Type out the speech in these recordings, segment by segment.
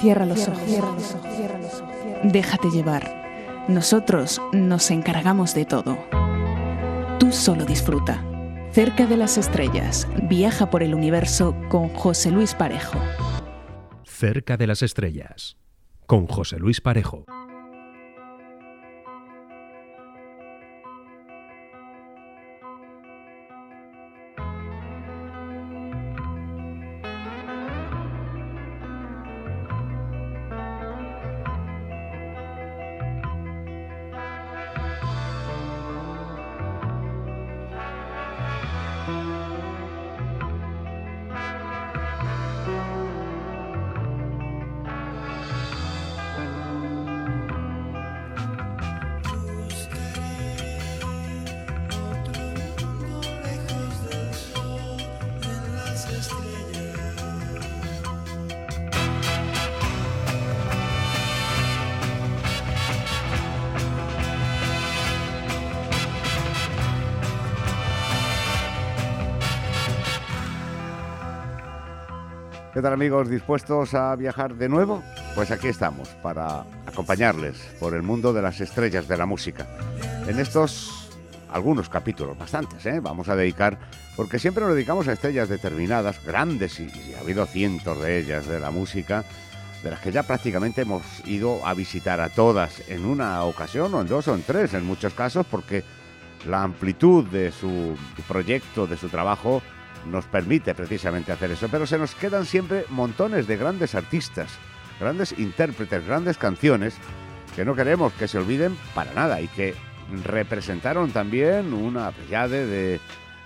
Cierra los ojos. Cierra los ojos. Déjate llevar. Nosotros nos encargamos de todo. Tú solo disfruta. Cerca de las estrellas, viaja por el universo con José Luis Parejo. Cerca de las estrellas, con José Luis Parejo. ¿Qué tal amigos? ¿Dispuestos a viajar de nuevo? Pues aquí estamos para acompañarles por el mundo de las estrellas de la música. En estos algunos capítulos, bastantes, ¿eh? vamos a dedicar, porque siempre nos dedicamos a estrellas determinadas, grandes, y, y ha habido cientos de ellas de la música, de las que ya prácticamente hemos ido a visitar a todas en una ocasión o en dos o en tres en muchos casos, porque la amplitud de su proyecto, de su trabajo, nos permite precisamente hacer eso, pero se nos quedan siempre montones de grandes artistas, grandes intérpretes, grandes canciones que no queremos que se olviden para nada y que representaron también una pleyade de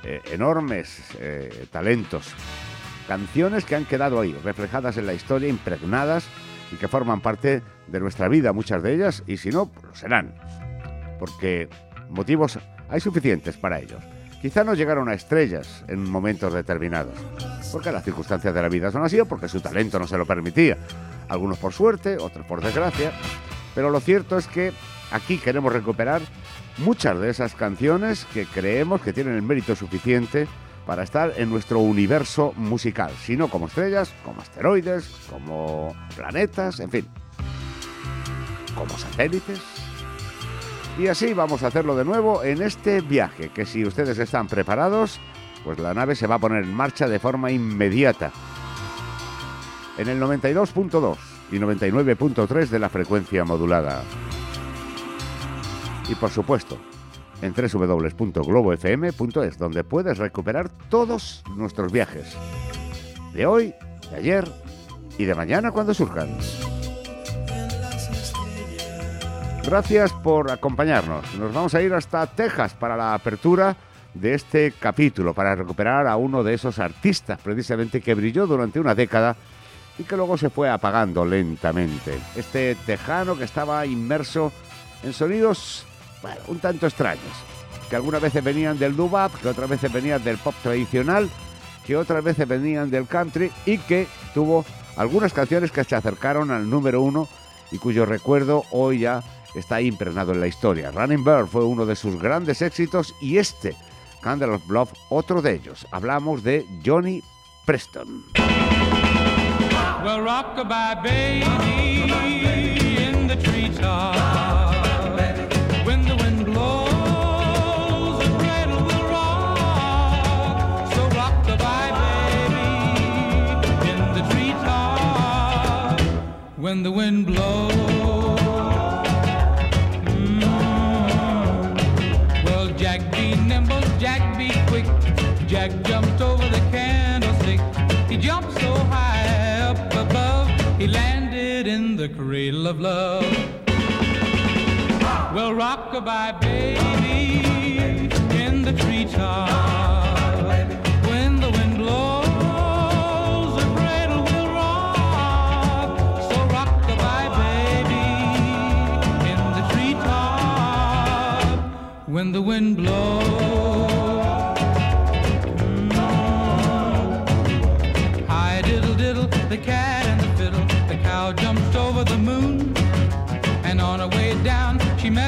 eh, enormes eh, talentos. Canciones que han quedado ahí, reflejadas en la historia, impregnadas y que forman parte de nuestra vida, muchas de ellas, y si no, pues lo serán. Porque motivos hay suficientes para ellos. Quizá no llegaron a estrellas en momentos determinados, porque las circunstancias de la vida son así o porque su talento no se lo permitía. Algunos por suerte, otros por desgracia, pero lo cierto es que aquí queremos recuperar muchas de esas canciones que creemos que tienen el mérito suficiente para estar en nuestro universo musical, si no como estrellas, como asteroides, como planetas, en fin, como satélites, y así vamos a hacerlo de nuevo en este viaje, que si ustedes están preparados, pues la nave se va a poner en marcha de forma inmediata. En el 92.2 y 99.3 de la frecuencia modulada. Y por supuesto, en www.globofm.es, donde puedes recuperar todos nuestros viajes. De hoy, de ayer y de mañana cuando surjan. Gracias por acompañarnos. Nos vamos a ir hasta Texas para la apertura de este capítulo, para recuperar a uno de esos artistas precisamente que brilló durante una década y que luego se fue apagando lentamente. Este tejano que estaba inmerso en sonidos, un tanto extraños, que algunas veces venían del doo que otras veces venían del pop tradicional, que otras veces venían del country y que tuvo algunas canciones que se acercaron al número uno y cuyo recuerdo hoy ya está impregnado en la historia. Running Bird fue uno de sus grandes éxitos y este, Candle of Love, otro de ellos. Hablamos de Johnny Preston. Well, rockabye baby in the treetop. When the wind blows, the cradle will rock. So rockabye baby in the treetop. When the wind blows. Of love. Well, rockabye, baby, in the treetop. When the wind blows, the cradle will rock. So rockabye, baby, in the treetop. When the wind blows.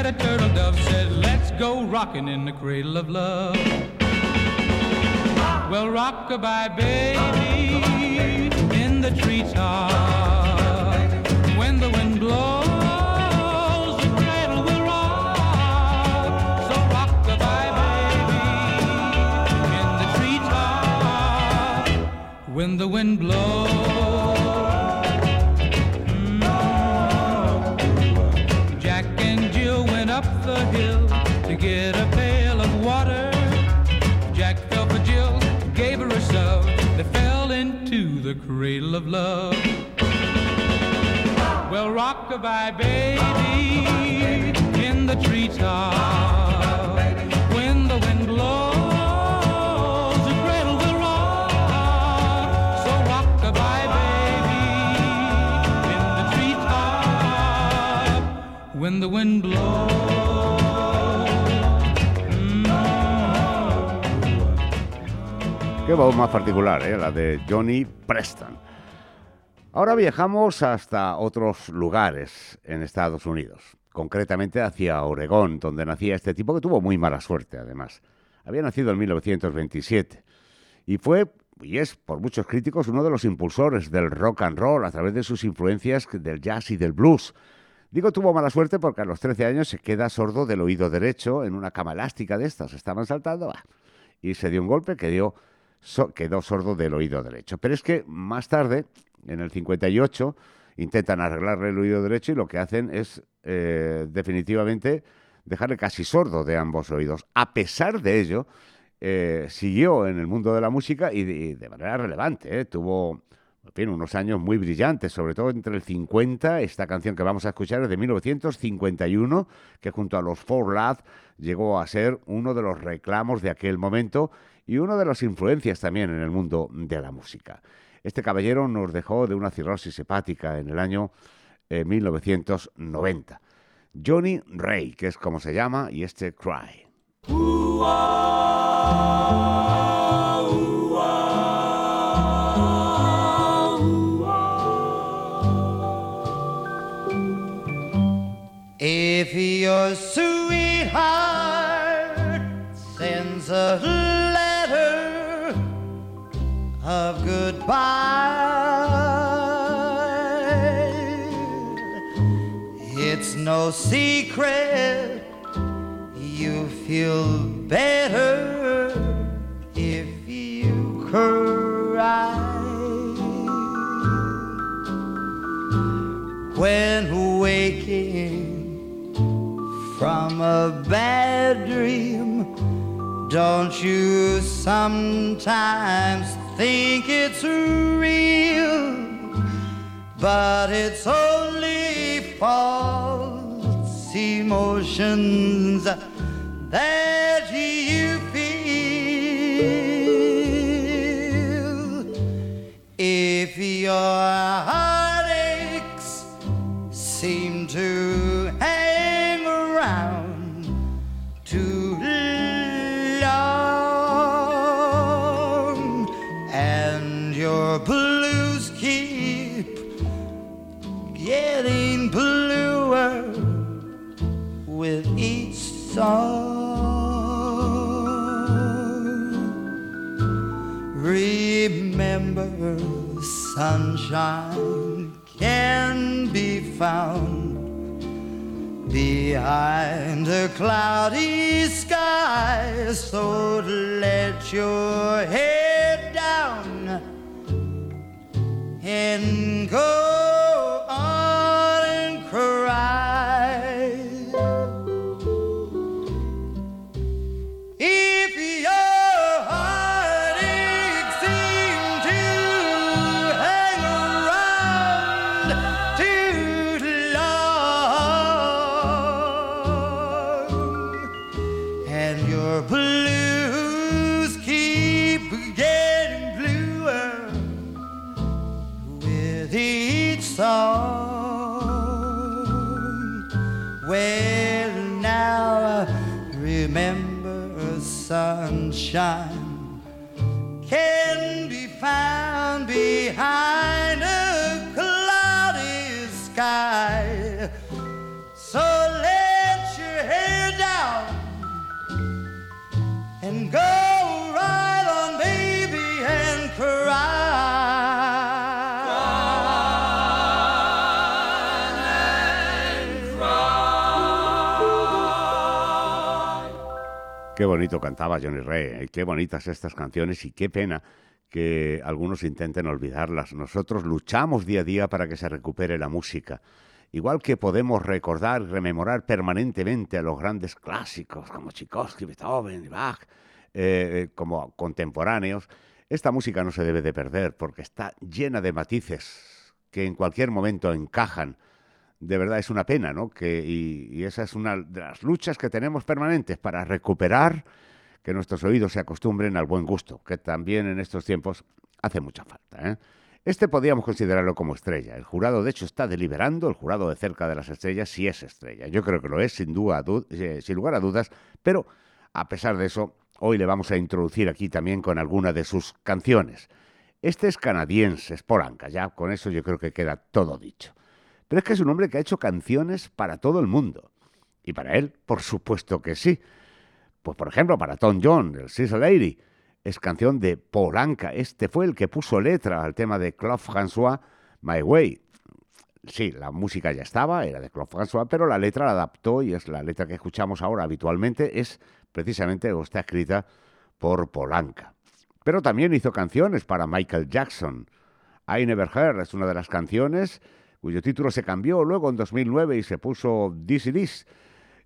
met a turtle dove said, Let's go rocking in the cradle of love. Well, rock rockabye, baby, in the treetop. When the wind blows, the cradle will rock. So rock rockabye, baby, in the treetop. When the wind blows. Cradle of love. Well, rock-a-bye, baby, in the treetop. When the wind blows, the cradle will rock. So rock-a-bye, baby, in the treetop. When the wind blows. Qué voz más particular, ¿eh? la de Johnny Preston. Ahora viajamos hasta otros lugares en Estados Unidos, concretamente hacia Oregón, donde nacía este tipo que tuvo muy mala suerte, además. Había nacido en 1927 y fue, y es por muchos críticos, uno de los impulsores del rock and roll a través de sus influencias del jazz y del blues. Digo tuvo mala suerte porque a los 13 años se queda sordo del oído derecho en una cama elástica de estas. Estaban saltando y se dio un golpe que dio, so- quedó sordo del oído derecho. Pero es que más tarde, en el 58, intentan arreglarle el oído derecho y lo que hacen es eh, definitivamente dejarle casi sordo de ambos oídos. A pesar de ello, eh, siguió en el mundo de la música y de, manera relevante. ¿eh? Tuvo unos años muy brillantes, sobre todo entre el 50, esta canción que vamos a escuchar es de 1951, que junto a los Four Lads llegó a ser uno de los reclamos de aquel momento y una de las influencias también en el mundo de la música. Este caballero nos dejó de una cirrosis hepática en el año eh, 1990. Johnny Ray, que es como se llama, y este Cry. It's no secret you feel better if you cry. When waking from a bad dream, don't you sometimes think it's real? But it's only false emotions that you feel. If your sunshine can be found behind a cloudy sky. So let your head down and go and your blues keep getting bluer with each song. Well, now remember, sunshine bonito cantaba Johnny Ray, ¿eh? qué bonitas estas canciones y qué pena que algunos intenten olvidarlas. Nosotros luchamos día a día para que se recupere la música. Igual que podemos recordar rememorar permanentemente a los grandes clásicos como Tchaikovsky, Beethoven Bach, eh, como contemporáneos, esta música no se debe de perder porque está llena de matices que en cualquier momento encajan. De verdad es una pena, ¿no? Que, y, y esa es una de las luchas que tenemos permanentes para recuperar que nuestros oídos se acostumbren al buen gusto, que también en estos tiempos hace mucha falta. ¿eh? Este podríamos considerarlo como estrella. El jurado, de hecho, está deliberando, el jurado de cerca de las estrellas, si es estrella. Yo creo que lo es, sin, duda, eh, sin lugar a dudas, pero a pesar de eso, hoy le vamos a introducir aquí también con alguna de sus canciones. Este es canadiense, es Polanca, ya con eso yo creo que queda todo dicho. Pero es que es un hombre que ha hecho canciones para todo el mundo. Y para él, por supuesto que sí. Pues por ejemplo, para Tom John, el She's Lady, es canción de Polanca. Este fue el que puso letra al tema de Claude François, My Way. Sí, la música ya estaba, era de Claude François, pero la letra la adaptó y es la letra que escuchamos ahora habitualmente, es precisamente o está escrita por Polanca. Pero también hizo canciones para Michael Jackson. I Never Heard es una de las canciones cuyo título se cambió luego en 2009 y se puso This It Is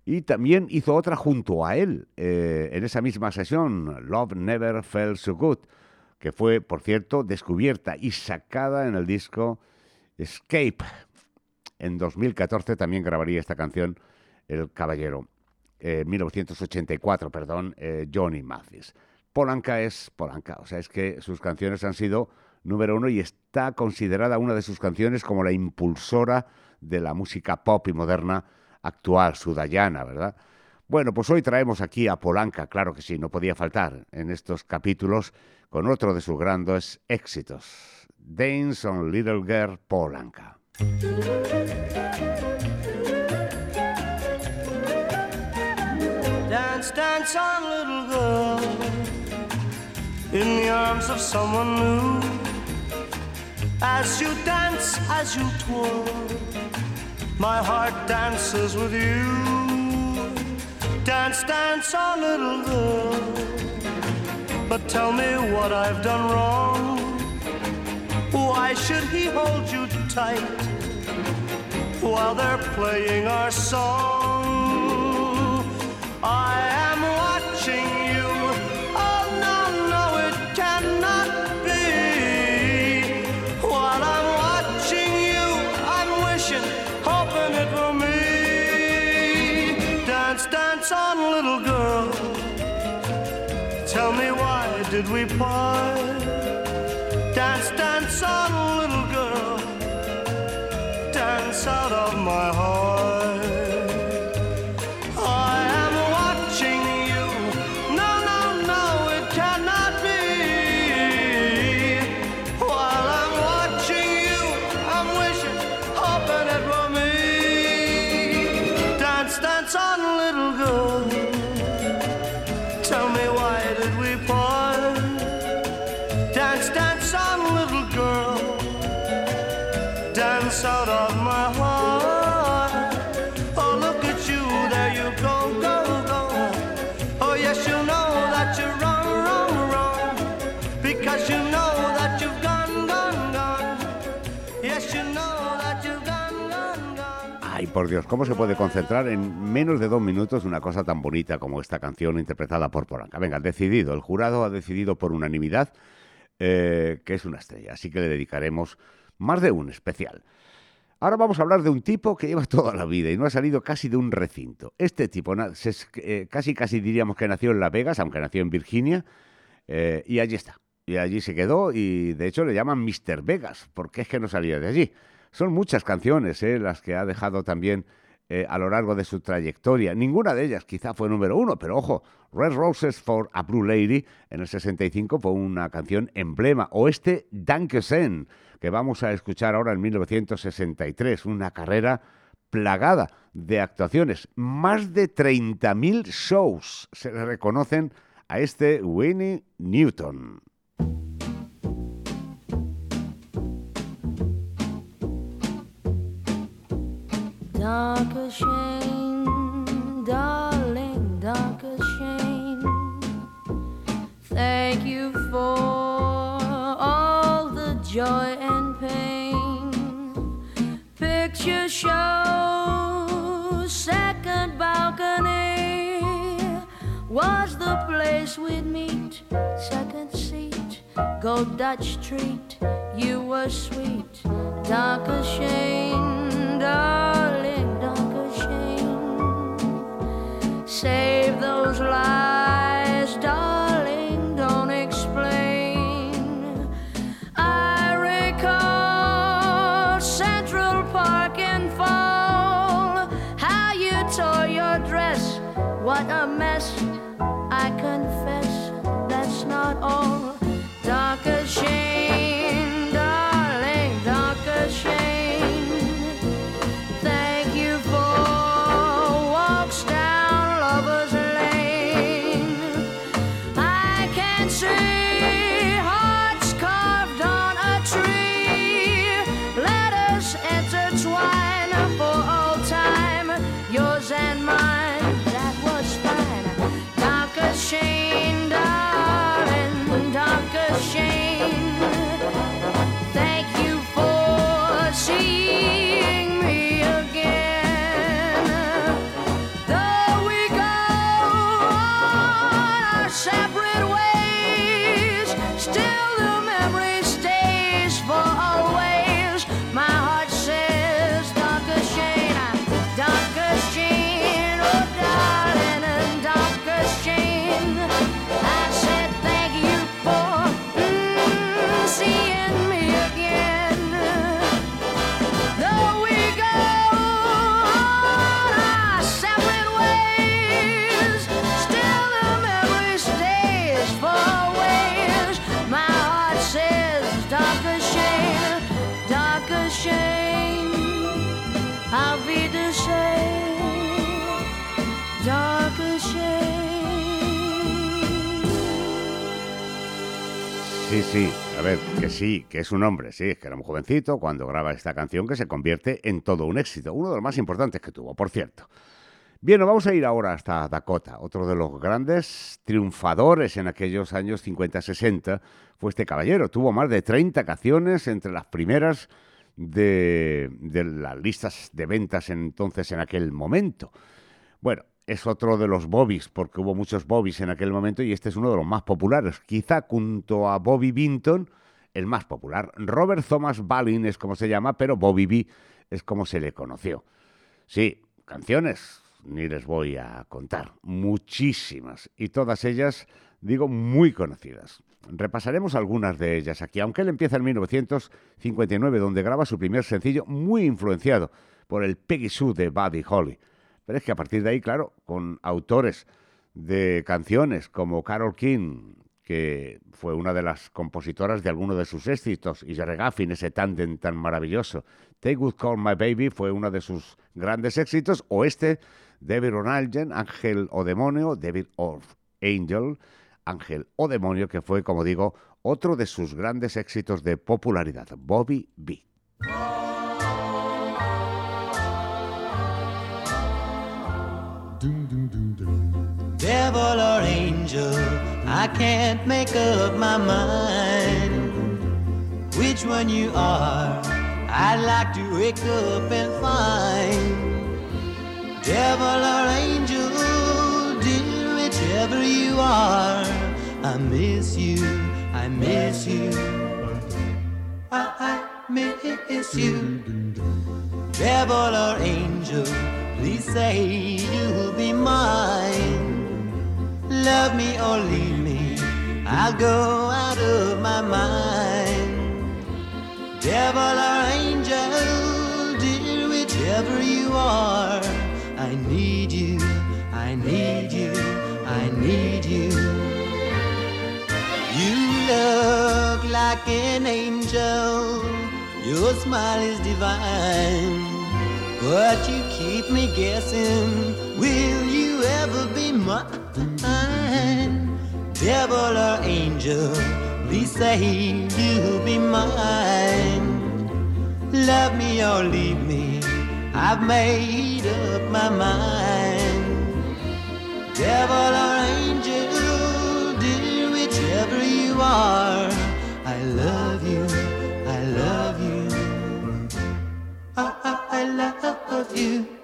y también hizo otra junto a él eh, en esa misma sesión, Love Never Felt So Good, que fue, por cierto, descubierta y sacada en el disco Escape. En 2014 también grabaría esta canción el caballero, eh, 1984, perdón, eh, Johnny Mathis. Polanca es Polanca, o sea, es que sus canciones han sido número uno y está considerada una de sus canciones como la impulsora de la música pop y moderna actual sudayana, ¿verdad? Bueno, pues hoy traemos aquí a Polanca, claro que sí, no podía faltar en estos capítulos con otro de sus grandes éxitos, Dance on Little Girl Polanca. Dance, dance on, little girl. As you dance, as you twirl. My heart dances with you. Dance, dance, our little girl. But tell me what I've done wrong. Why should he hold you tight while they're playing our song? I On, little girl. Tell me why did we part? Por Dios, ¿cómo se puede concentrar en menos de dos minutos una cosa tan bonita como esta canción interpretada por Polanca? Venga, decidido, el jurado ha decidido por unanimidad eh, que es una estrella, así que le dedicaremos más de un especial. Ahora vamos a hablar de un tipo que lleva toda la vida y no ha salido casi de un recinto. Este tipo, eh, casi casi diríamos que nació en Las Vegas, aunque nació en Virginia, eh, y allí está. Y allí se quedó y de hecho le llaman Mr. Vegas, porque es que no salía de allí. Son muchas canciones eh, las que ha dejado también eh, a lo largo de su trayectoria. Ninguna de ellas quizá fue número uno, pero ojo, Red Roses for a Blue Lady en el 65 fue una canción emblema. O este Dankeschön, que vamos a escuchar ahora en 1963, una carrera plagada de actuaciones. Más de 30.000 shows se le reconocen a este Winnie Newton. Danke schön, darling, danke schön. Thank you for all the joy and pain. Picture show, second balcony was the place we'd meet. Second seat, gold Dutch treat. You were sweet, dark as Save those lies, darling, don't explain. I recall Central Park in fall, how you tore your dress, what a mess. I confess that's not all. Dark as Shane, a ver, que sí, que es un hombre, sí, es que era un jovencito cuando graba esta canción que se convierte en todo un éxito, uno de los más importantes que tuvo, por cierto. Bien, vamos a ir ahora hasta Dakota, otro de los grandes triunfadores en aquellos años 50-60 fue este caballero, tuvo más de 30 canciones entre las primeras de las listas de ventas entonces en aquel momento. Bueno, es otro de los Bobbies, porque hubo muchos Bobbies en aquel momento y este es uno de los más populares. Quizá junto a Bobby Binton, el más popular. Robert Thomas Balin es como se llama, pero Bobby B es como se le conoció. Sí, canciones, ni les voy a contar. Muchísimas. Y todas ellas, digo, muy conocidas. Repasaremos algunas de ellas aquí, aunque él empieza en 1959, donde graba su primer sencillo muy influenciado por el Peggy Sue de Buddy Holly. Pero es que a partir de ahí, claro, con autores de canciones como Carol King, que fue una de las compositoras de algunos de sus éxitos, y Jerry Gaffin, ese tándem tan maravilloso. Take Good Call My Baby fue uno de sus grandes éxitos, o este, David Ronalden, Ángel o Demonio, David or Angel, Ángel o Demonio, que fue, como digo, otro de sus grandes éxitos de popularidad, Bobby B. I can't make up my mind which one you are. I'd like to wake up and find devil or angel, dear, whichever you are. I miss you, I miss you, I, I miss you. Devil or angel, please say you'll be mine. Love me or leave I'll go out of my mind. Devil or angel, dear, whichever you are, I need you, I need you, I need you. You look like an angel, your smile is divine. But you keep me guessing, will you ever be mine? devil or angel, please say you'll be mine. Love me or leave me, I've made up my mind. Devil or angel, dear, whichever you are, I love you, I love you, I, I, I love you.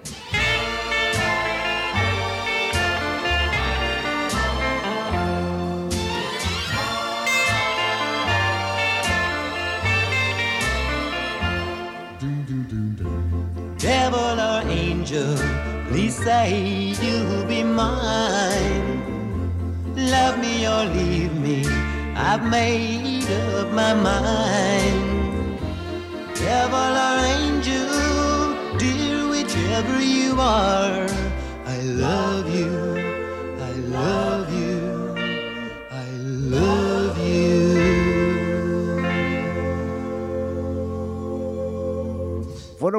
Devil or angel, please say you'll be mine. Love me or leave me, I've made up my mind. Devil or angel, dear, whichever you are, I love you, I love you, I love you.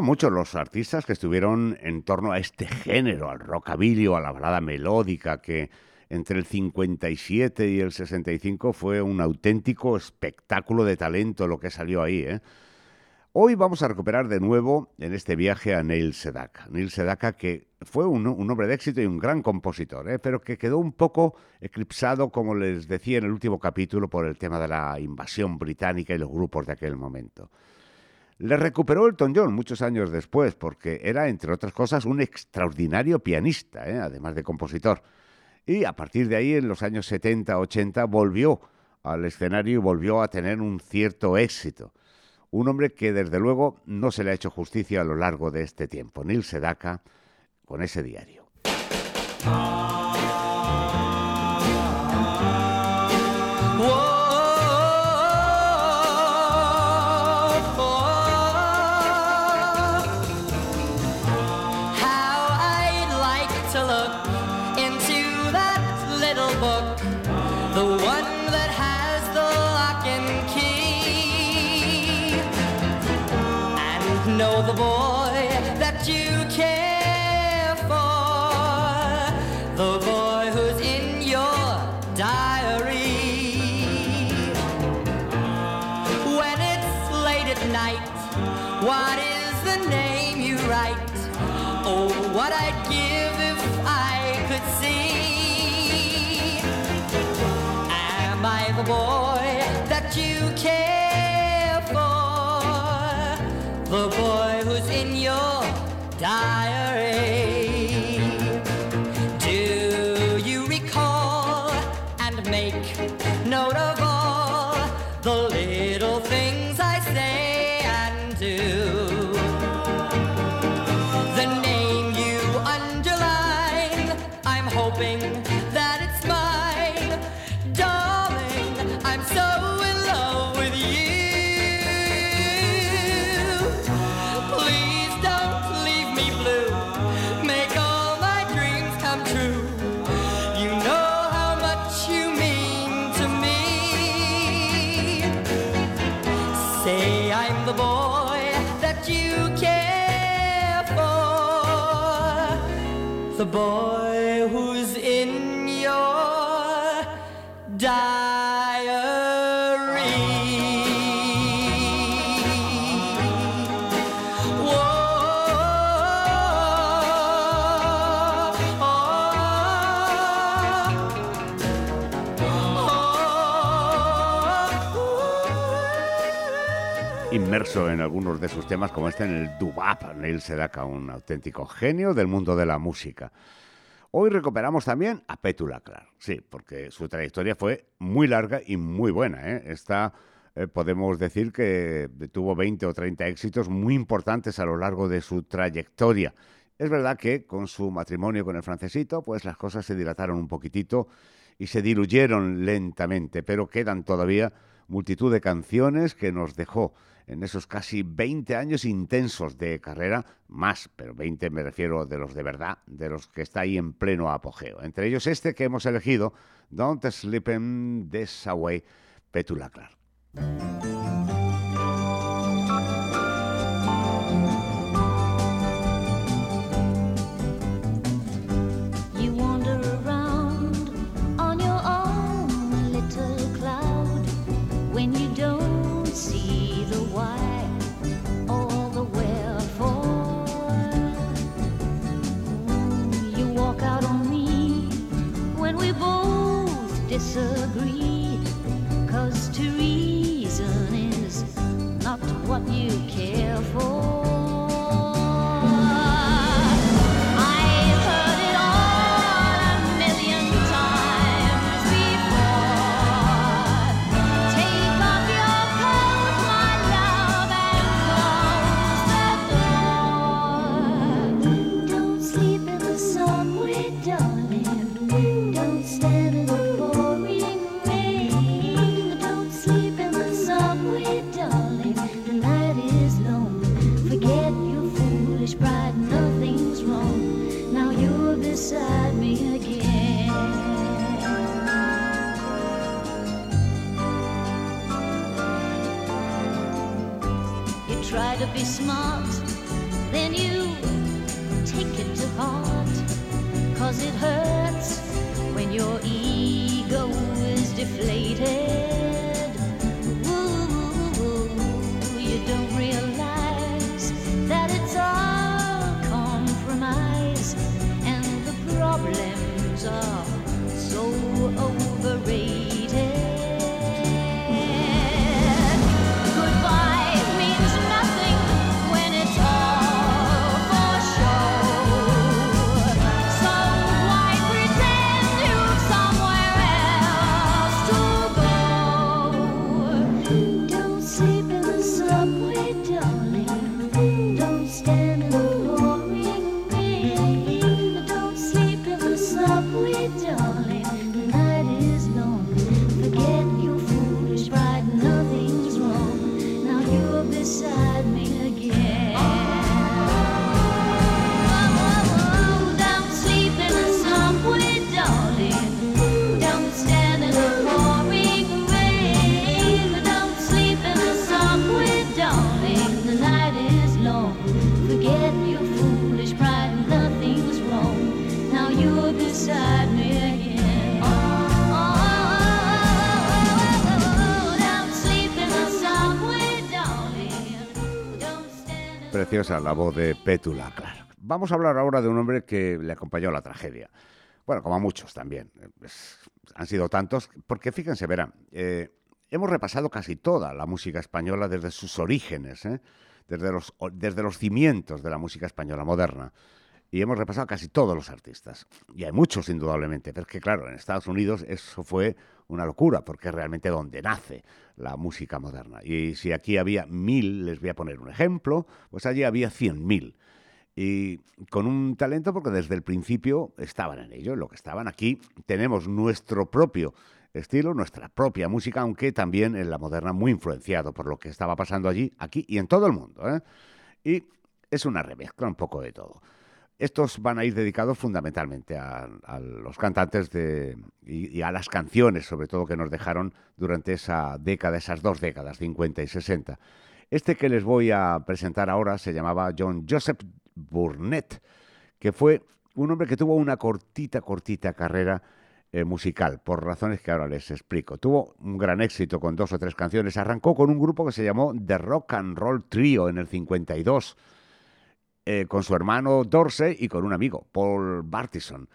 Muchos los artistas que estuvieron en torno a este género, al rockabilly o a la balada melódica, que entre el 57 y el 65 fue un auténtico espectáculo de talento lo que salió ahí. ¿eh? Hoy vamos a recuperar de nuevo en este viaje a Neil Sedaka. Neil Sedaka que fue un, un hombre de éxito y un gran compositor, ¿eh? pero que quedó un poco eclipsado, como les decía en el último capítulo, por el tema de la invasión británica y los grupos de aquel momento. Le recuperó Elton John muchos años después, porque era, entre otras cosas, un extraordinario pianista, ¿eh? además de compositor. Y a partir de ahí, en los años 70-80, volvió al escenario y volvió a tener un cierto éxito. Un hombre que desde luego no se le ha hecho justicia a lo largo de este tiempo. Neil Sedaka con ese diario. The name you write? Oh, what I'd give if I could see. Am I the boy that you care for? The boy who's in your diary. En algunos de sus temas, como este en el Dubap, Neil Sedaka, un auténtico genio del mundo de la música. Hoy recuperamos también a Petula Clark, sí, porque su trayectoria fue muy larga y muy buena. ¿eh? Esta, eh, podemos decir que tuvo 20 o 30 éxitos muy importantes a lo largo de su trayectoria. Es verdad que con su matrimonio con el francesito, pues las cosas se dilataron un poquitito y se diluyeron lentamente, pero quedan todavía multitud de canciones que nos dejó en esos casi 20 años intensos de carrera, más, pero 20 me refiero de los de verdad, de los que está ahí en pleno apogeo. Entre ellos este que hemos elegido, Don't Sleep in This Away, Petula Clark. Disagree. Cause to reason is not what you care for. Be smart, then you take it to heart. Cause it hurts when your ego is deflated. Preciosa la voz de Pétula Clark. Vamos a hablar ahora de un hombre que le acompañó a la tragedia. Bueno, como a muchos también. Es- han sido tantos, porque fíjense, verán, eh, hemos repasado casi toda la música española desde sus orígenes, ¿eh? desde, los, desde los cimientos de la música española moderna. Y hemos repasado casi todos los artistas. Y hay muchos, indudablemente, pero es que, claro, en Estados Unidos eso fue una locura, porque es realmente donde nace la música moderna. Y si aquí había mil, les voy a poner un ejemplo, pues allí había cien mil. Y con un talento porque desde el principio estaban en ello. Lo que estaban aquí, tenemos nuestro propio estilo, nuestra propia música, aunque también en la moderna muy influenciado por lo que estaba pasando allí, aquí y en todo el mundo. ¿eh? Y es una remezcla un poco de todo. Estos van a ir dedicados fundamentalmente a, los cantantes de, y, y a las canciones, sobre todo, que nos dejaron durante esa década, esas dos décadas, 50 y 60. Este que les voy a presentar ahora se llamaba John Joseph Burnett, que fue un hombre que tuvo una cortita, cortita carrera eh, musical, por razones que ahora les explico. Tuvo un gran éxito con dos o tres canciones. Arrancó con un grupo que se llamó The Rock and Roll Trio en el 52 eh, con su hermano Dorsey y con un amigo, Paul Bartison.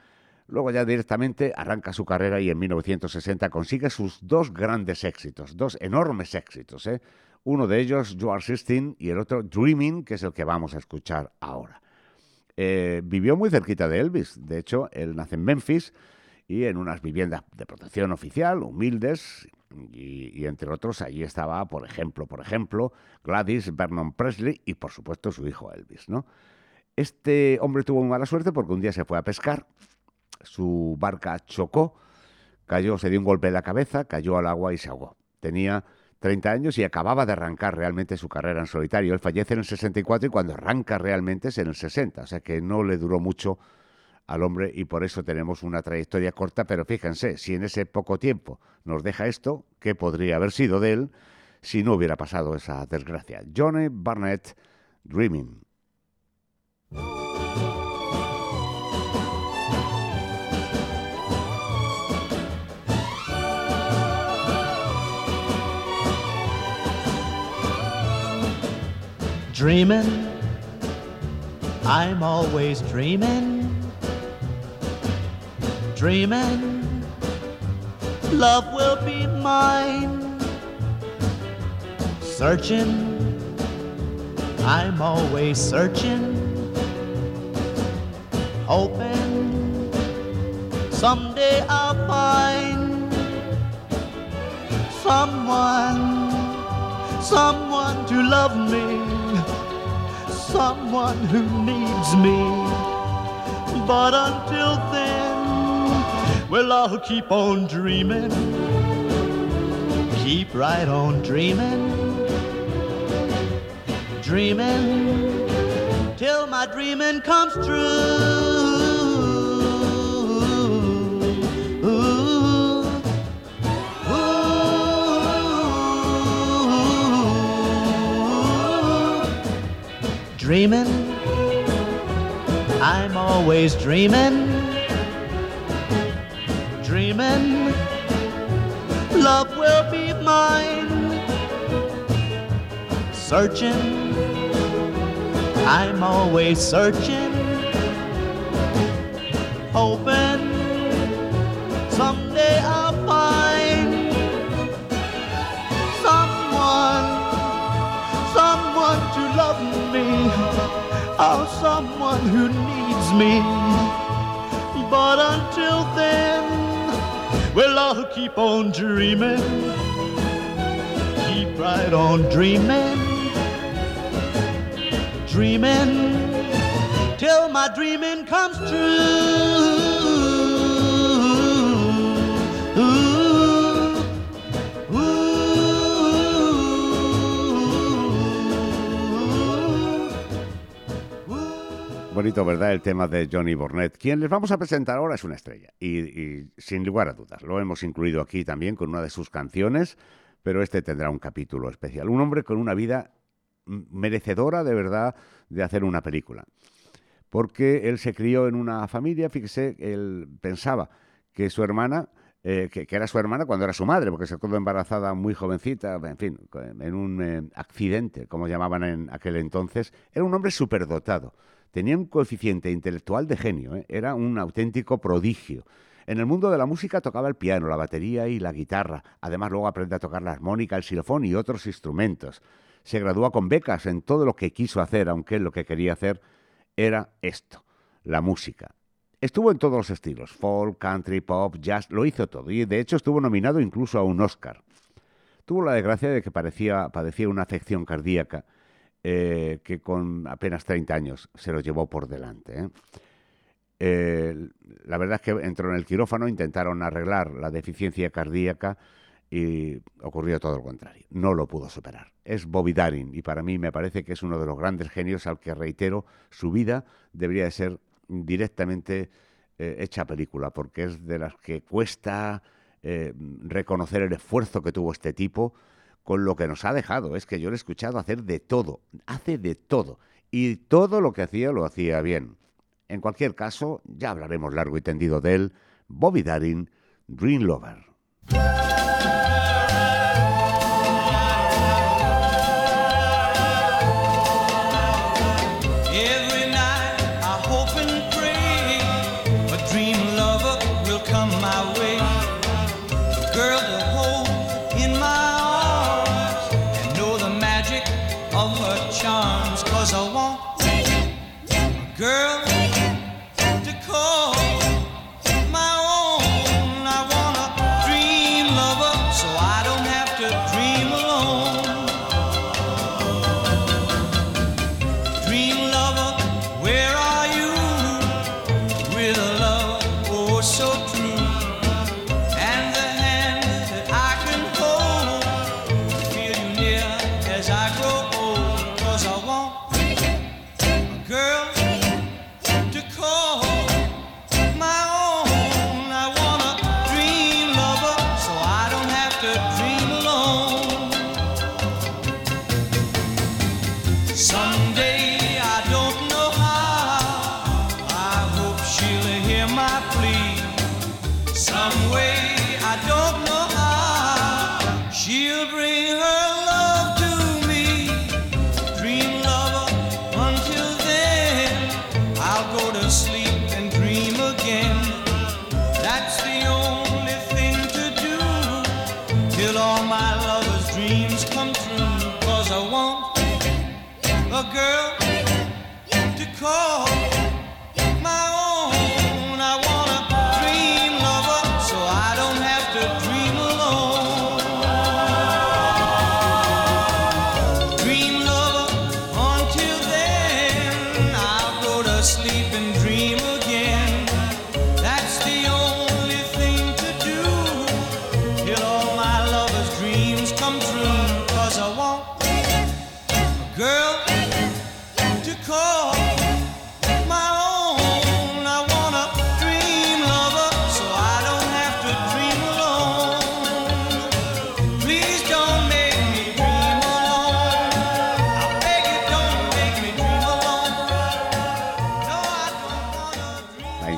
Luego ya directamente arranca su carrera y en 1960 consigue sus dos grandes éxitos, dos enormes éxitos. ¿eh? Uno de ellos, You Are 16, y el otro, Dreaming, que es el que vamos a escuchar ahora. Eh, vivió muy cerquita de Elvis. De hecho, él nace en Memphis y en unas viviendas de protección oficial, humildes, y, entre otros allí estaba, por ejemplo, por ejemplo, Gladys Vernon Presley y por supuesto su hijo Elvis, ¿no? Este hombre tuvo mala suerte porque un día se fue a pescar, su barca chocó, cayó, se dio un golpe en la cabeza, cayó al agua y se ahogó. Tenía 30 años y acababa de arrancar realmente su carrera en solitario. Él fallece en el 64 y cuando arranca realmente es en el 60, o sea que no le duró mucho al hombre y por eso tenemos una trayectoria corta, pero fíjense, si en ese poco tiempo nos deja esto, ¿qué podría haber sido de él si no hubiera pasado esa desgracia? Johnny Barnett, Dreaming. Dreaming, I'm always dreaming. Dreaming, love will be mine. Searching, I'm always searching. Hoping someday I'll find someone, someone to love me someone who needs me. But until then, well, I'll keep on dreaming. Keep right on dreaming. Dreaming till my dreaming comes true. Dreaming. I'm always. Dreaming. Love will be mine. Searching. I'm always searching. Hoping someday I'll find someone, someone to love me, or someone who needs me. But until then, well, I'll keep on dreaming, keep right on dreaming, dreaming till my dreaming comes El tema de Johnny Burnett. Quien les vamos a presentar ahora es una estrella. Y, sin lugar a dudas, lo hemos incluido aquí también con una de sus canciones, pero este tendrá un capítulo especial. Un hombre con una vida merecedora de verdad de hacer una película. Porque él se crió en una familia, fíjese, él pensaba que su hermana, eh, que, que era su hermana cuando era su madre, porque se quedó embarazada muy jovencita, en fin, en un eh, accidente, como llamaban en aquel entonces, era un hombre superdotado. Tenía un coeficiente intelectual de genio, ¿eh? era un auténtico prodigio. En el mundo de la música tocaba el piano, la batería y la guitarra. Además, luego aprendió a tocar la armónica, el xilofón y otros instrumentos. Se graduó con becas en todo lo que quiso hacer, aunque lo que quería hacer era esto, la música. Estuvo en todos los estilos, folk, country, pop, jazz, lo hizo todo y de hecho estuvo nominado incluso a un Oscar. Tuvo la desgracia de que parecía, padecía una afección cardíaca eh, que con apenas 30 años se lo llevó por delante. ¿eh? Eh, la verdad es que entró en el quirófano, intentaron arreglar la deficiencia cardíaca y ocurrió todo lo contrario. No lo pudo superar. Es Bobby Darin y para mí me parece que es uno de los grandes genios al que reitero su vida debería de ser directamente hecha película porque es de las que cuesta reconocer el esfuerzo que tuvo este tipo con lo que nos ha dejado. Es que yo le he escuchado hacer de todo, hace de todo y todo lo que hacía lo hacía bien. En cualquier caso, ya hablaremos largo y tendido de él. Bobby Darin, Dream Lover.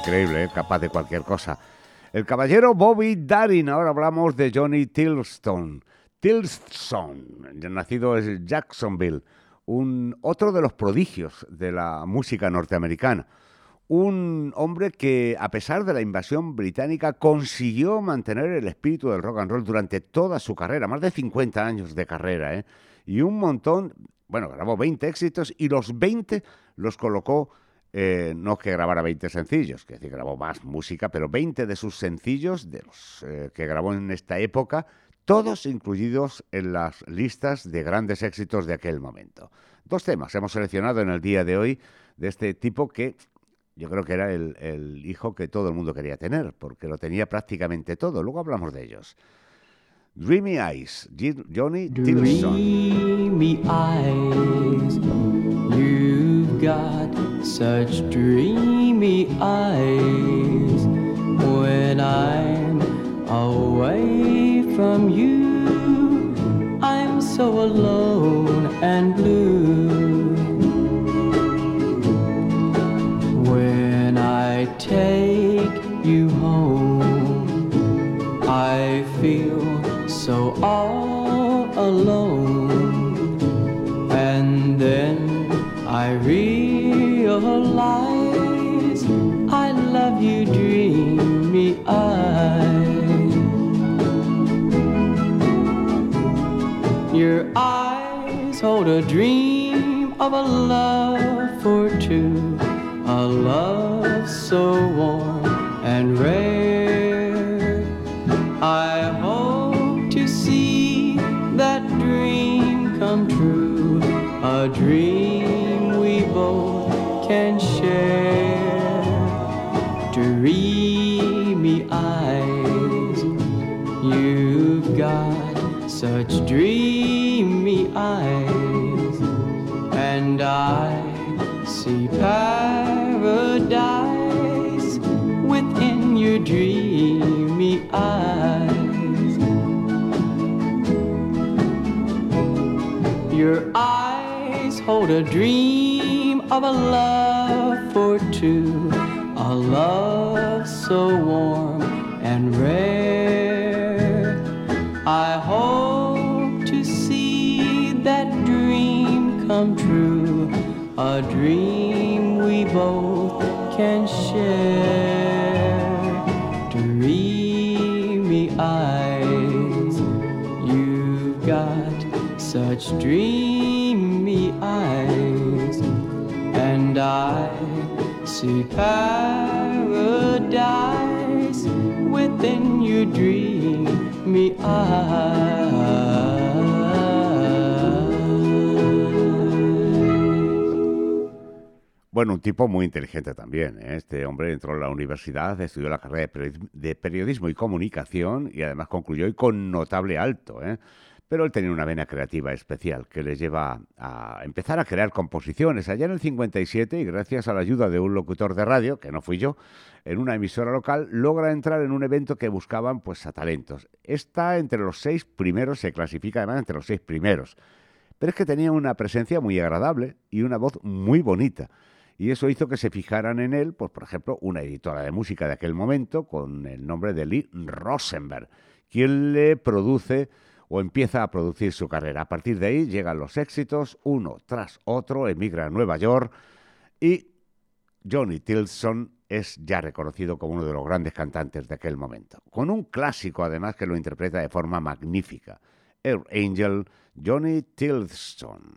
increíble, ¿eh? capaz de cualquier cosa. El caballero Bobby Darin, ahora hablamos de Johnny Tilston. Tilston, nacido en Jacksonville, un, otro de los prodigios de la música norteamericana. Un hombre que, a pesar de la invasión británica, consiguió mantener el espíritu del rock and roll durante toda su carrera, más de 50 años de carrera, ¿eh? y un montón, bueno, grabó 20 éxitos y los 20 los colocó, eh, no que grabara 20 sencillos, que decir, grabó más música, pero 20 de sus sencillos, de los eh, que grabó en esta época, todos incluidos en las listas de grandes éxitos de aquel momento. Dos temas hemos seleccionado en el día de hoy de este tipo que yo creo que era el, hijo que todo el mundo quería tener, porque lo tenía prácticamente todo. Luego hablamos de ellos. Dreamy Eyes, Johnny Tilson. Dreamy eyes, you've got such dreamy eyes. When I'm away from you, I'm so alone and blue. When I take you home, I feel so all alone. And then I realize I love you, dreamy eyes. Hold a dream of a love for two, a love so warm and rare. I hope to see that dream come true, a dream we both can share. Dreamy eyes, you've got such dreamy eyes, and I see paradise within your dreamy eyes. Your eyes hold a dream of a love for two, a love so warm and rare. I hope come true, a dream we both can share. Dreamy eyes, you've got such dreamy eyes, and I see paradise within your dreamy eyes. Bueno, un tipo muy inteligente también. ¿eh? Este hombre entró en la universidad, estudió la carrera de periodismo, y comunicación y además concluyó y con notable alto. ¿eh? Pero él tenía una vena creativa especial que le lleva a empezar a crear composiciones. Allá en el 57, y gracias a la ayuda de un locutor de radio, que no fui yo, en una emisora local, logra entrar en un evento que buscaban pues a talentos. Está entre los seis primeros, se clasifica además entre los seis primeros. Pero es que tenía una presencia muy agradable y una voz muy bonita. Y eso hizo que se fijaran en él, pues por ejemplo, una editora de música de aquel momento con el nombre de Lee Rosenberg, quien le produce o empieza a producir su carrera. A partir de ahí llegan los éxitos, uno tras otro, emigra a Nueva York y Johnny Tilson es ya reconocido como uno de los grandes cantantes de aquel momento, con un clásico además que lo interpreta de forma magnífica, Air Angel, Johnny Tilson.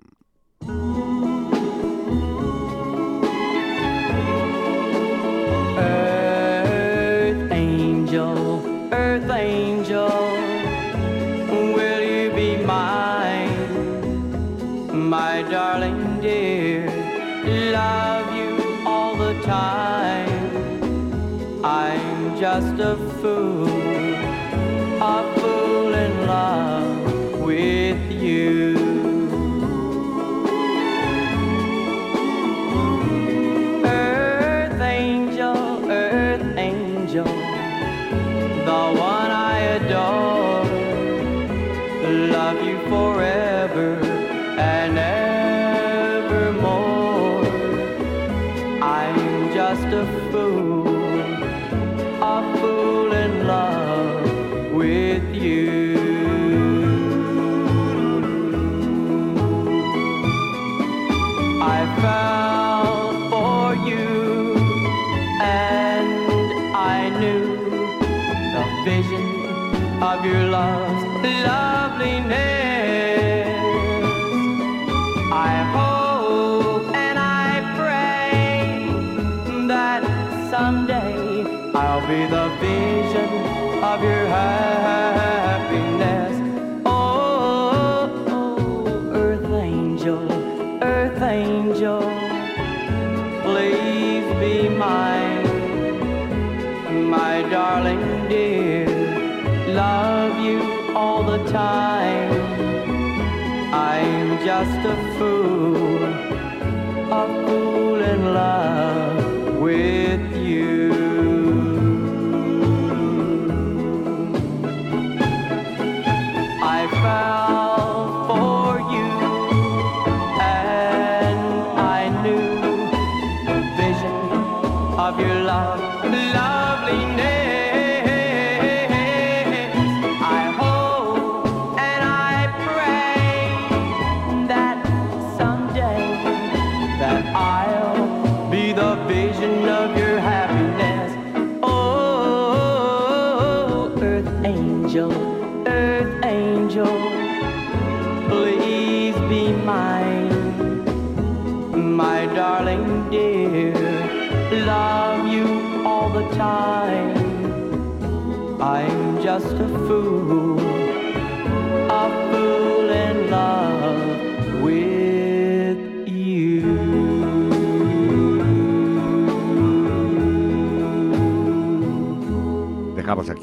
Your love's loveliness.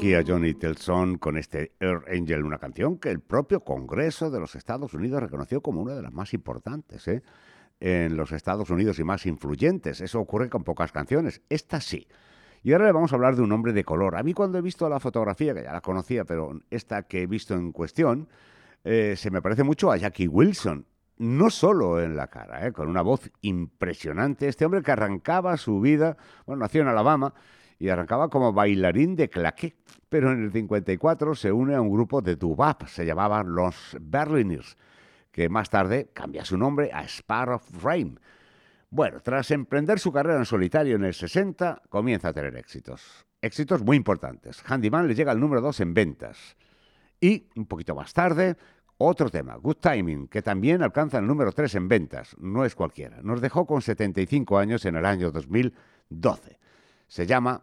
Aquí a Johnny Telson con este Earth Angel, una canción que el propio Congreso de los Estados Unidos reconoció como una de las más importantes ¿eh? en los Estados Unidos y más influyentes. Eso ocurre con pocas canciones. Esta sí. Y ahora le vamos a hablar de un hombre de color. A mí cuando he visto la fotografía, que ya la conocía, pero esta que he visto en cuestión, eh, se me parece mucho a Jackie Wilson. No solo en la cara, ¿eh? con una voz impresionante. Este hombre que arrancaba su vida, bueno, nació en Alabama y arrancaba como bailarín de claqué, pero en el 54 se une a un grupo de dubap, se llamaban los Berliners, que más tarde cambia su nombre a Sparrow Frame. Bueno, tras emprender su carrera en solitario en el 60, comienza a tener éxitos. Éxitos muy importantes. Handyman le llega al número 2 en ventas. Y un poquito más tarde, otro tema, Good Timing, que también alcanza el número 3 en ventas. No es cualquiera. Nos dejó con 75 años en el año 2012. Se llama,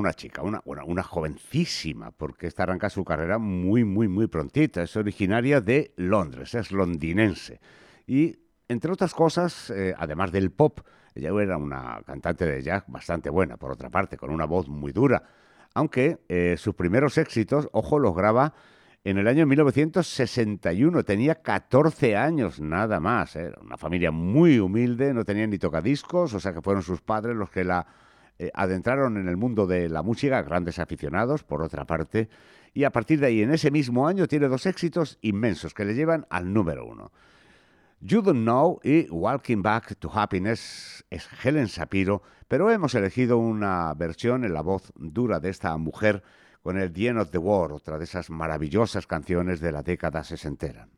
una chica, una, bueno, una jovencísima, porque esta arranca su carrera muy, muy, muy prontita. Es originaria de Londres, es londinense. Y, entre otras cosas, eh, además del pop, ella era una cantante de jazz bastante buena, por otra parte, con una voz muy dura. Aunque eh, sus primeros éxitos, ojo, los graba en el año 1961. Tenía 14 años nada más. ¿eh? Era una familia muy humilde, no tenía ni tocadiscos, o sea que fueron sus padres los que la eh, adentraron en el mundo de la música, grandes aficionados, por otra parte, y a partir de ahí, en ese mismo año, tiene dos éxitos inmensos que le llevan al número uno. You Don't Know y Walking Back to Happiness es Helen Shapiro, pero hemos elegido una versión en la voz dura de esta mujer con el The End of the War, otra de esas maravillosas canciones de la década sesentera.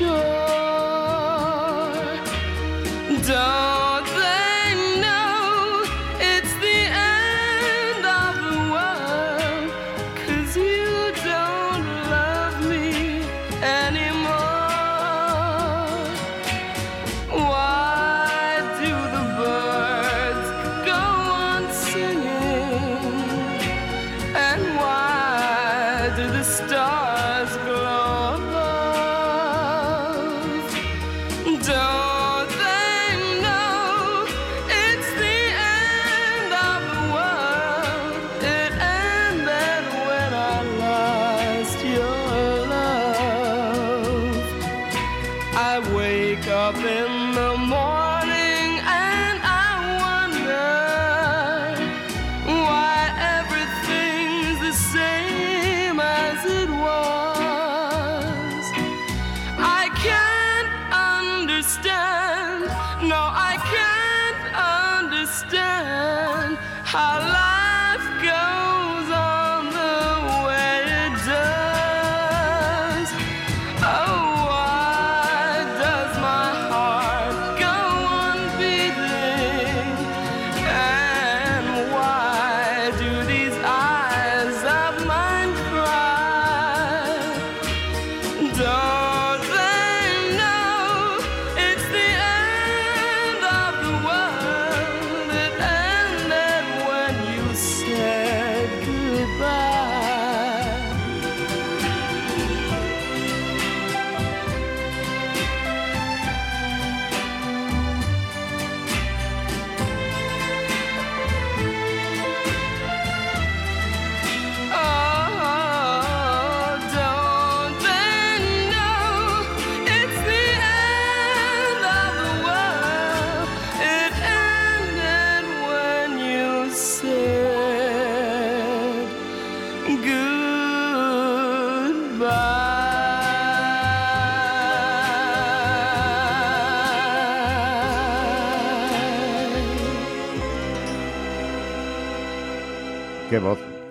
sure.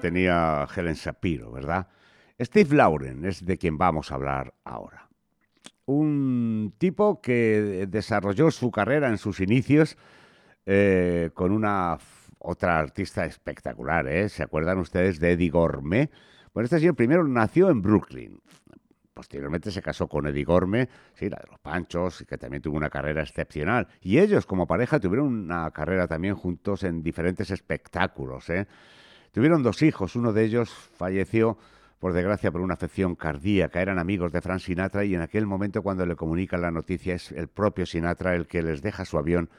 Tenía Helen Shapiro, ¿verdad? Steve Lauren es de quien vamos a hablar ahora. Un tipo que desarrolló su carrera en sus inicios eh, con una otra artista espectacular, ¿eh? ¿Se acuerdan ustedes de Eddie Gorme? Bueno, este señor primero nació en Brooklyn. Posteriormente se casó con Eddie Gorme, sí, la de los Panchos, que también tuvo una carrera excepcional. Y ellos, como pareja, tuvieron una carrera también juntos en diferentes espectáculos. ¿eh? Tuvieron dos hijos, uno de ellos falleció, por desgracia, por una afección cardíaca. Eran amigos de Frank Sinatra y en aquel momento cuando le comunican la noticia es el propio Sinatra el que les deja su avión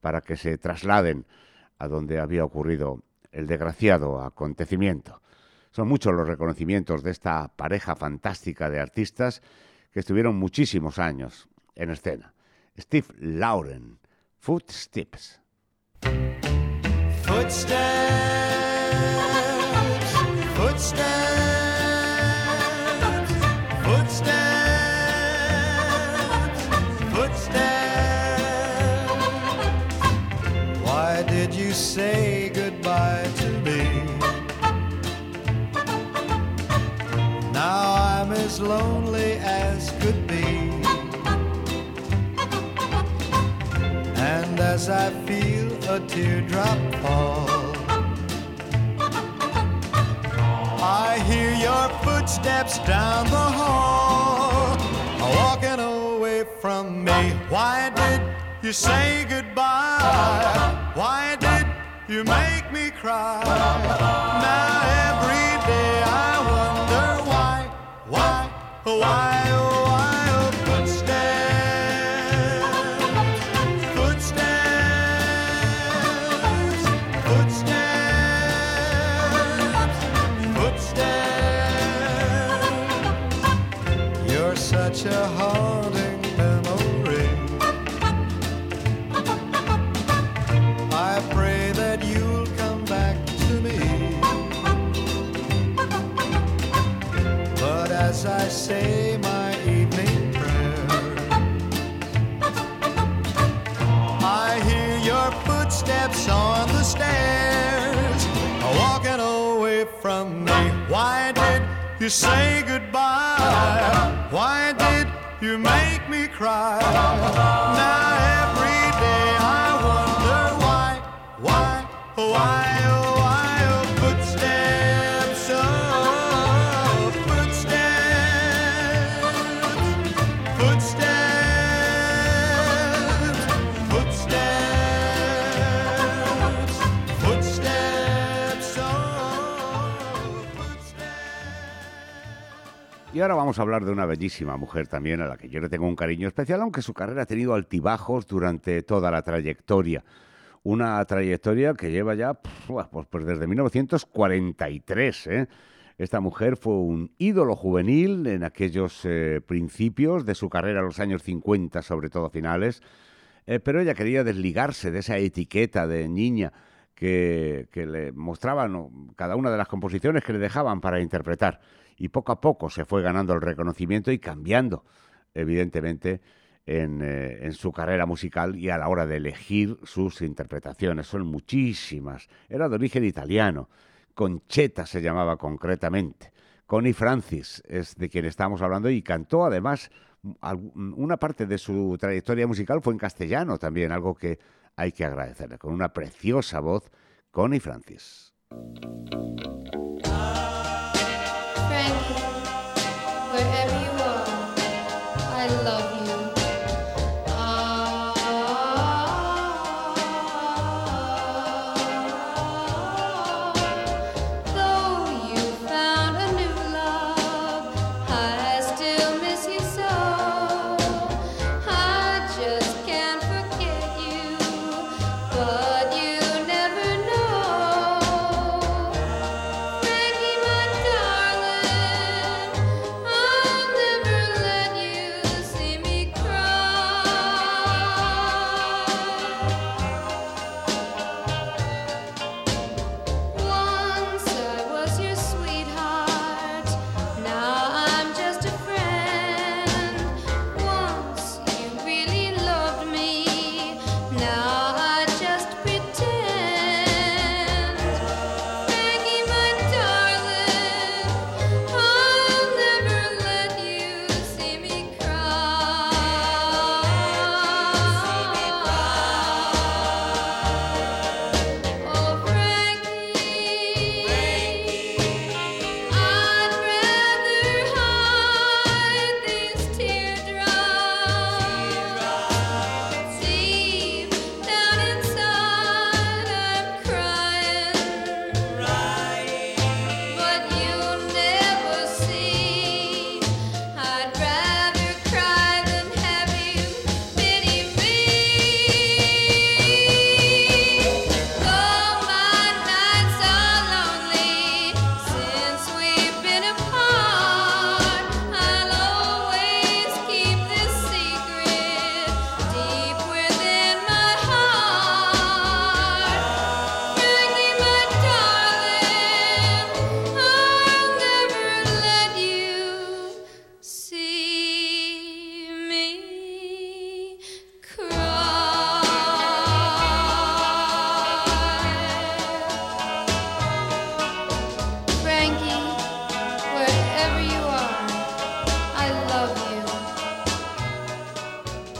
para que se trasladen a donde había ocurrido el desgraciado acontecimiento. Son muchos los reconocimientos de esta pareja fantástica de artistas que estuvieron muchísimos años en escena. Steve Lauren, Footsteps. Footsteps, footsteps, footsteps, footsteps. Why did you say goodbye to me? Now I'm as lonely as could be. And as I feel a teardrop fall. I hear your footsteps down the hall, walking away from me. Why did you say goodbye? Why did you make me cry? Now every day I wonder why, why, why, why, you say goodbye? Why did you make me cry? Now Y ahora vamos a hablar de una bellísima mujer también a la que yo le tengo un cariño especial, aunque su carrera ha tenido altibajos durante toda la trayectoria. Una trayectoria que lleva ya pues, pues desde 1943. ¿eh? Esta mujer fue un ídolo juvenil en aquellos eh, principios de su carrera, los años 50, sobre todo finales, eh, pero ella quería desligarse de esa etiqueta de niña que, le mostraban cada una de las composiciones que le dejaban para interpretar. Y poco a poco se fue ganando el reconocimiento y cambiando, evidentemente, en, eh, en su carrera musical y a la hora de elegir sus interpretaciones. Son muchísimas. Era de origen italiano. Concheta se llamaba concretamente. Connie Francis es de quien estamos hablando y cantó además una parte de su trayectoria musical fue en castellano también, algo que hay que agradecerle, con una preciosa voz, Connie Francis.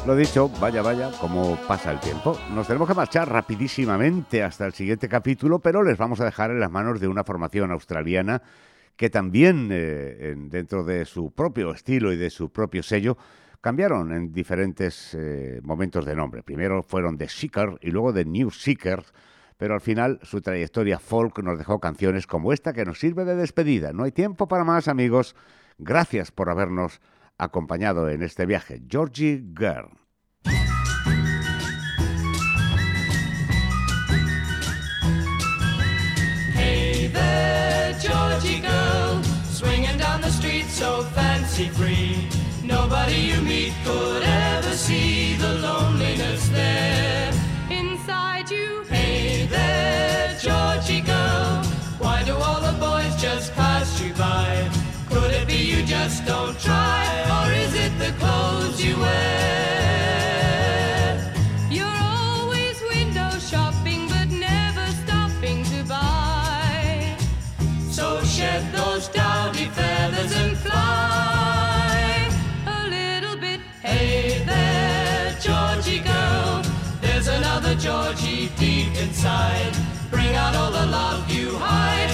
Lo dicho, vaya, vaya, cómo pasa el tiempo. Nos tenemos que marchar rapidísimamente hasta el siguiente capítulo, pero les vamos a dejar en las manos de una formación australiana que también, eh, en- dentro de su propio estilo y de su propio sello, cambiaron en diferentes eh, momentos de nombre. Primero fueron The Seeker y luego The New Seekers, pero al final su trayectoria folk nos dejó canciones como esta que nos sirve de despedida. No hay tiempo para más, amigos. Gracias por habernos acompañado en este viaje. Georgie Girl. Hey there, Georgie girl, swinging down the street so fancy free. Nobody you meet could ever see the loneliness there inside you. Hey there, Georgie girl, why do all the boys just pass you by? Could it be you just don't try, the clothes you wear? You're always window shopping, but never stopping to buy. So shed those dowdy feathers and fly a little bit. Hey there, Georgie girl, there's another Georgie deep inside. Bring out all the love you hide,